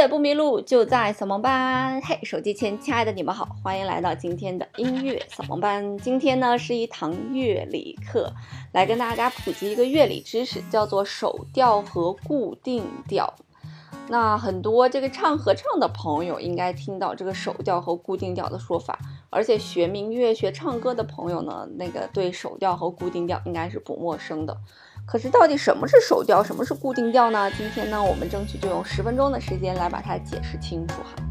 乐不迷路，就在扫盲班。嘿，手机前亲爱的你们好，欢迎来到今天的音乐扫盲班。今天呢是一堂乐理课，来跟大家普及一个乐理知识，叫做手调和固定调。那很多这个唱合唱的朋友应该听到这个手调和固定调的说法，而且学民乐、学唱歌的朋友呢，那个对手调和固定调应该是不陌生的。可是到底什么是手调，什么是固定调呢？今天呢，我们争取就用十分钟的时间来把它解释清楚哈。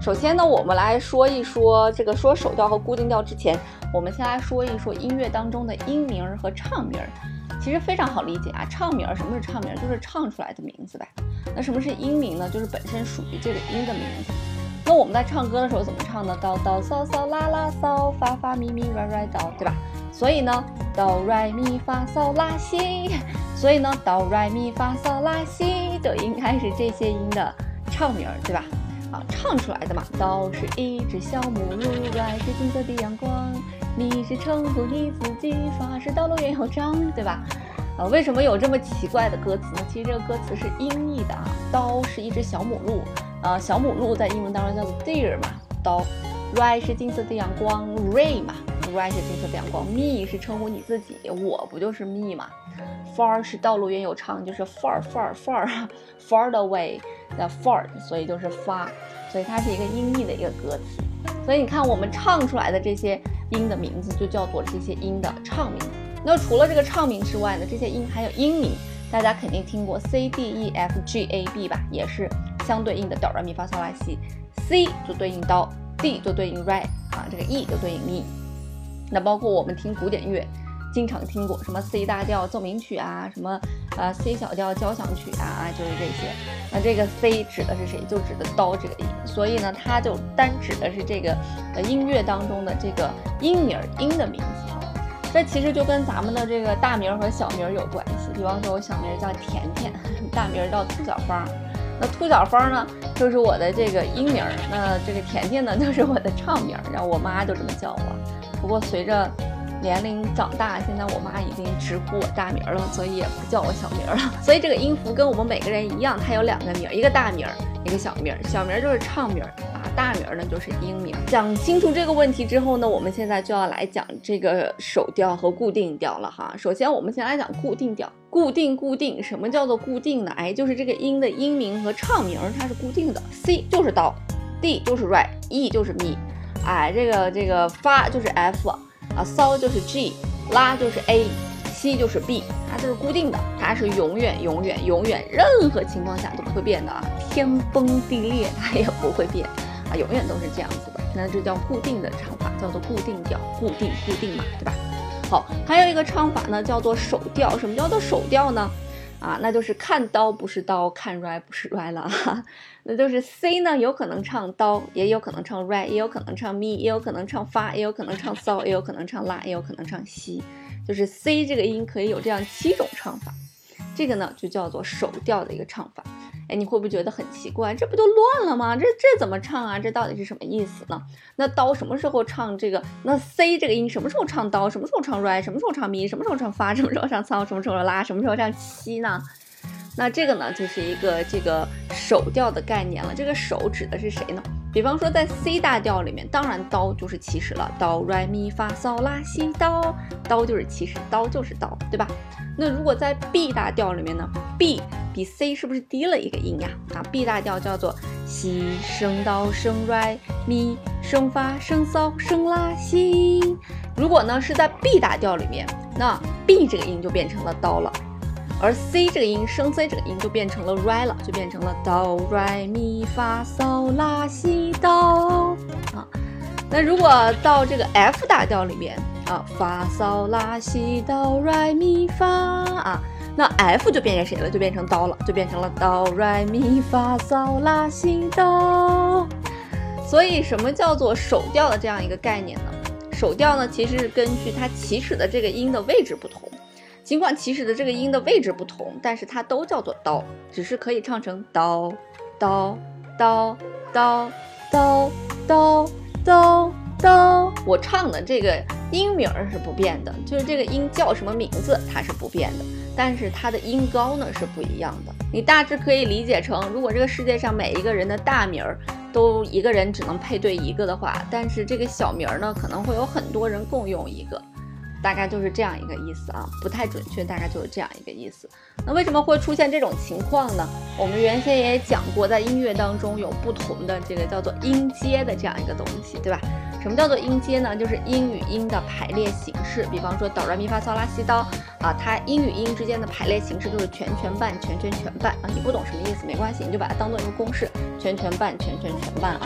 首先呢，我们来说一说这个说手调和固定调之前，我们先来说一说音乐当中的音名和唱名。其实非常好理解啊，唱名什么是唱名？就是唱出来的名字呗。那什么是音名呢？就是本身属于这个音的名字。那我们在唱歌的时候怎么唱呢？哆哆嗦嗦啦啦嗦，发发咪咪来来哆，对吧？所以呢，哆来咪发嗦拉西，所以呢，哆来咪发嗦拉西就应该是这些音的唱名，对吧？啊，唱出来的嘛。哆是一只小母鹿，来是金色的阳光，你是称呼你自己，发是道路远有章，对吧？啊，为什么有这么奇怪的歌词呢？其实这个歌词是音译的啊。哆是一只小母鹿，呃，小母鹿在英文当中叫做 deer 嘛。刀，ray 是金色的阳光，ray 嘛。Ray 是金色的阳光，Me 是称呼你自己，我不就是 Me 嘛？Far 是道路远有长，就是 far far far far away 的 far，所以就是发，所以它是一个音译的一个歌词。所以你看我们唱出来的这些音的名字就叫做这些音的唱名。那除了这个唱名之外呢，这些音还有音名，大家肯定听过 C D E F G A B 吧，也是相对应的哆来咪发嗦拉西，C 就对应哆，D 就对应 Re 啊，这个 E 就对应 Mi。那包括我们听古典乐，经常听过什么 C 大调奏鸣曲啊，什么呃 C 小调交响曲啊，就是这些。那这个 C 指的是谁？就指的刀这个音，所以呢，它就单指的是这个呃音乐当中的这个音名音的名字。这其实就跟咱们的这个大名和小名有关系。比方说，我小名叫甜甜，大名叫兔小芳。那兔小芳呢，就是我的这个音名儿。那这个甜甜呢，就是我的唱名儿，然后我妈就这么叫我。不过随着年龄长大，现在我妈已经直呼我大名了，所以也不叫我小名了。所以这个音符跟我们每个人一样，它有两个名儿，一个大名儿，一个小名儿。小名儿就是唱名儿，大名呢就是音名。讲清楚这个问题之后呢，我们现在就要来讲这个手调和固定调了哈。首先我们先来讲固定调，固定固定，什么叫做固定呢？哎，就是这个音的音名和唱名它是固定的，C 就是哆，D 就是 Re，E 就是 Mi。哎，这个这个发就是 F 啊，骚就是 G，拉就是 A，西就是 B，它都是固定的，它是永远永远永远任何情况下都不会变的啊，天崩地裂它也不会变永远都是这样子的。那这叫固定的唱法，叫做固定调，固定固定嘛，对吧？好，还有一个唱法呢，叫做手调。什么叫做手调呢？啊，那就是看刀不是刀，看 r 不是 r 了哈。那就是 C 呢，有可能唱刀，也有可能唱 r 也有可能唱咪，也有可能唱发，也有可能唱骚，也有可能唱拉，也有可能唱西。就是 C 这个音可以有这样七种唱法。这个呢，就叫做手调的一个唱法。哎，你会不会觉得很奇怪？这不就乱了吗？这这怎么唱啊？这到底是什么意思呢？那刀什么时候唱这个？那 C 这个音什么时候唱刀？什么时候唱 re？什么时候唱咪？什么时候唱发？什么时候唱骚？什么时候拉？什么时候唱七呢？那这个呢，就是一个这个手调的概念了。这个手指的是谁呢？比方说在 C 大调里面，当然刀就是起始了，哆来咪发嗦拉西哆，刀就是起始，刀就是刀，对吧？那如果在 B 大调里面呢？B 比 C 是不是低了一个音呀？啊，B 大调叫做西升哆升 re 咪升发升嗦升拉西。如果呢是在 B 大调里面，那 B 这个音就变成了哆了，而 C 这个音升 C 这个音就变成了 re 了，就变成了哆 re 咪发嗦拉西哆啊。那如果到这个 F 大调里面。啊，发嗦拉西哆来咪发啊，那 F 就变成谁了？就变成哆了，就变成了哆来咪发嗦拉西哆。所以什么叫做手调的这样一个概念呢？手调呢，其实是根据它起始的这个音的位置不同，尽管起始的这个音的位置不同，但是它都叫做哆，只是可以唱成哆哆哆哆哆哆哆哆。我唱的这个。音名是不变的，就是这个音叫什么名字，它是不变的。但是它的音高呢是不一样的。你大致可以理解成，如果这个世界上每一个人的大名儿都一个人只能配对一个的话，但是这个小名儿呢可能会有很多人共用一个。大概就是这样一个意思啊，不太准确，大概就是这样一个意思。那为什么会出现这种情况呢？我们原先也讲过，在音乐当中有不同的这个叫做音阶的这样一个东西，对吧？什么叫做音阶呢？就是音与音的排列形式。比方说哆来咪发嗦拉西哆啊，它音与音之间的排列形式就是全全半全全全半啊。你不懂什么意思没关系，你就把它当做一个公式，全全半全全全半啊。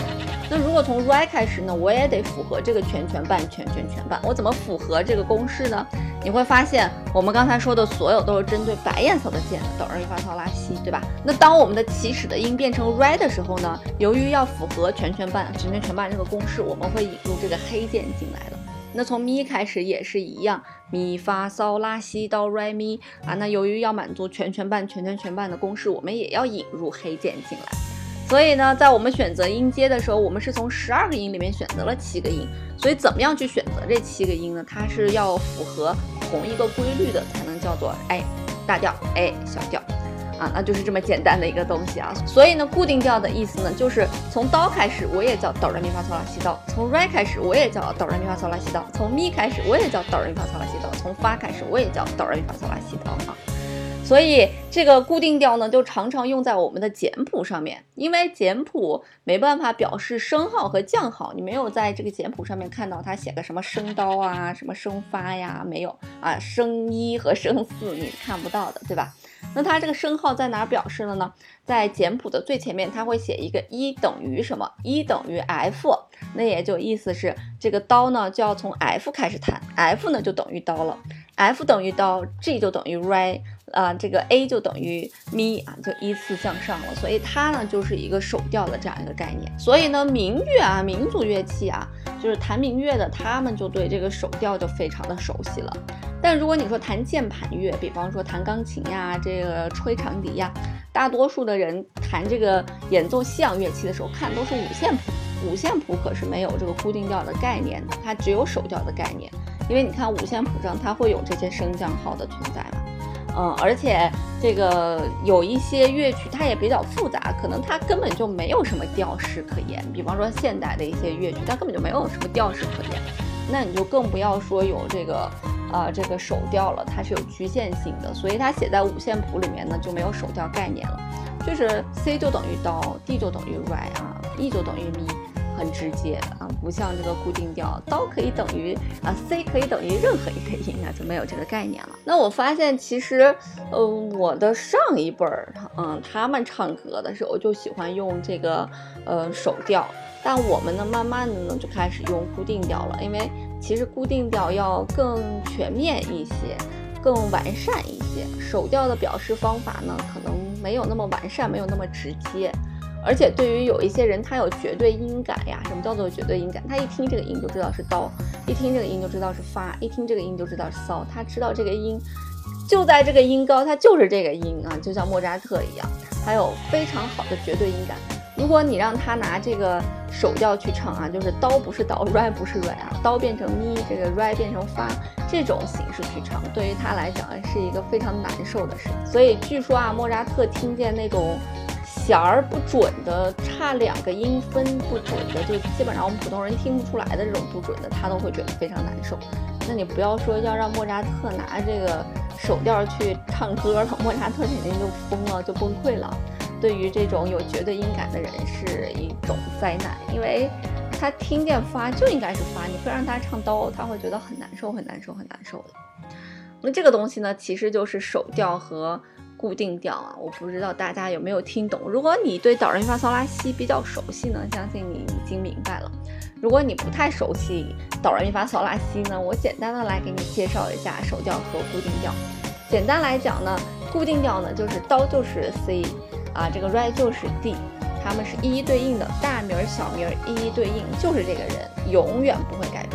那如果从 re 开始呢，我也得符合这个全全半全全全半。我怎么符合这个公式呢？你会发现我们刚才说的所有都是针对白颜色的键的哆来咪发嗦拉西，对吧？那当我们的起始的音变成 re 的时候呢，由于要符合全全半全全全半这个公式，我们会引入这个黑键进来了。那从咪开始也是一样，咪发嗦拉西哆来咪啊。那由于要满足全全半全全全半的公式，我们也要引入黑键进来。所以呢，在我们选择音阶的时候，我们是从十二个音里面选择了七个音。所以怎么样去选择这七个音呢？它是要符合同一个规律的，才能叫做哎大调，哎小调。啊，那就是这么简单的一个东西啊。所以呢，固定调的意思呢，就是从哆开始我也叫哆来咪发嗦啦西哆，从 re 开始我也叫哆来咪发嗦啦西哆，从咪开始我也叫哆来咪发嗦啦西哆，从发开始我也叫哆来咪发嗦啦西哆啊。所以这个固定调呢，就常常用在我们的简谱上面，因为简谱没办法表示升号和降号，你没有在这个简谱上面看到它写个什么升刀啊，什么升发呀，没有啊，升一和升四你看不到的，对吧？那它这个升号在哪表示了呢？在简谱的最前面，它会写一个一等于什么？一等于 F，那也就意思是这个刀呢就要从 F 开始弹，F 呢就等于刀了，F 等于刀，G 就等于 Re。啊，这个 A 就等于咪啊，就依次向上了，所以它呢就是一个手调的这样一个概念。所以呢，民乐啊，民族乐器啊，就是弹民乐的，他们就对这个手调就非常的熟悉了。但如果你说弹键盘乐，比方说弹钢琴呀，这个吹长笛呀，大多数的人弹这个演奏西洋乐器的时候，看都是五线谱。五线谱可是没有这个固定调的概念的，它只有手调的概念。因为你看五线谱上它会有这些升降号的存在。嗯，而且这个有一些乐曲，它也比较复杂，可能它根本就没有什么调式可言。比方说现代的一些乐曲，它根本就没有什么调式可言，那你就更不要说有这个，呃，这个手调了，它是有局限性的。所以它写在五线谱里面呢，就没有手调概念了，就是 C 就等于哆，D 就等于 Re 啊，E 就等于咪。很直接啊，不像这个固定调，刀可以等于啊，C 可以等于任何一个音啊，就没有这个概念了。那我发现其实，呃，我的上一辈儿，嗯，他们唱歌的时候就喜欢用这个呃手调，但我们呢，慢慢的呢就开始用固定调了，因为其实固定调要更全面一些，更完善一些，手调的表示方法呢，可能没有那么完善，没有那么直接。而且对于有一些人，他有绝对音感呀。什么叫做绝对音感？他一听这个音就知道是刀，一听这个音就知道是发，一听这个音就知道是骚。他知道这个音就在这个音高，它就是这个音啊，就像莫扎特一样，他有非常好的绝对音感。如果你让他拿这个手调去唱啊，就是刀不是刀，re 不是 re 啊，刀变成咪，这个 re 变成发这种形式去唱，对于他来讲是一个非常难受的事。所以据说啊，莫扎特听见那种。弦儿不准的，差两个音分不准的，就基本上我们普通人听不出来的这种不准的，他都会觉得非常难受。那你不要说要让莫扎特拿这个手调去唱歌了，莫扎特肯定就疯了，就崩溃了。对于这种有绝对音感的人是一种灾难，因为他听见发就应该是发，你非让他唱哆，他会觉得很难受，很难受，很难受的。那这个东西呢，其实就是手调和。固定调啊，我不知道大家有没有听懂。如果你对哆来咪发嗦拉西比较熟悉呢，相信你已经明白了。如果你不太熟悉哆来咪发嗦拉西呢，我简单的来给你介绍一下手调和固定调。简单来讲呢，固定调呢就是哆就是 C 啊，这个 Re 就是 D，它们是一一对应的，大名小名一一对应，就是这个人，永远不会改。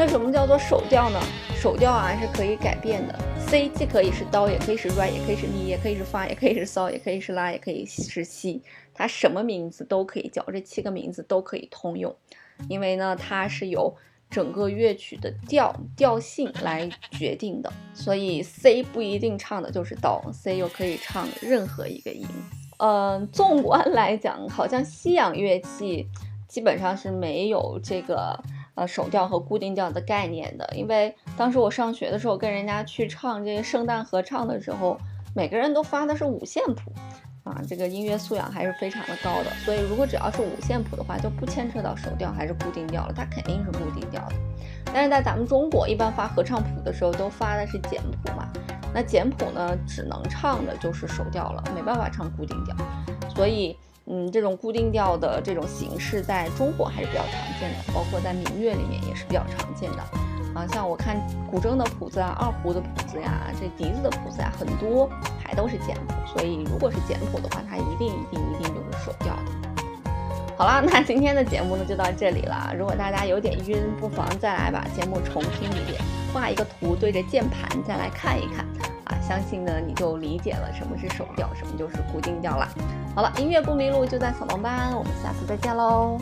那什么叫做手调呢？手调啊是可以改变的。C 既可以是刀，也可以是 Re，也可以是咪，也可以是发，也可以是骚，也可以是拉，也可以是西，它什么名字都可以叫，这七个名字都可以通用，因为呢它是由整个乐曲的调调性来决定的。所以 C 不一定唱的就是哆，C 又可以唱任何一个音。嗯，纵观来讲，好像西洋乐器基本上是没有这个呃手调和固定调的概念的。因为当时我上学的时候，跟人家去唱这些圣诞合唱的时候，每个人都发的是五线谱，啊，这个音乐素养还是非常的高的。所以如果只要是五线谱的话，就不牵扯到手调还是固定调了，它肯定是固定调的。但是在咱们中国，一般发合唱谱的时候都发的是简谱嘛。那简谱呢，只能唱的就是手调了，没办法唱固定调，所以，嗯，这种固定调的这种形式在中国还是比较常见的，包括在民乐里面也是比较常见的。啊，像我看古筝的谱子啊，二胡的谱子呀，这笛子的谱子呀，很多还都是简谱，所以如果是简谱的话，它一定一定一定就是手调的。好了，那今天的节目呢就到这里了。如果大家有点晕，不妨再来把节目重听一遍，画一个图对着键盘再来看一看。相信呢，你就理解了什么是手调，什么就是固定调了。好了，音乐不迷路就在扫盲班，我们下次再见喽。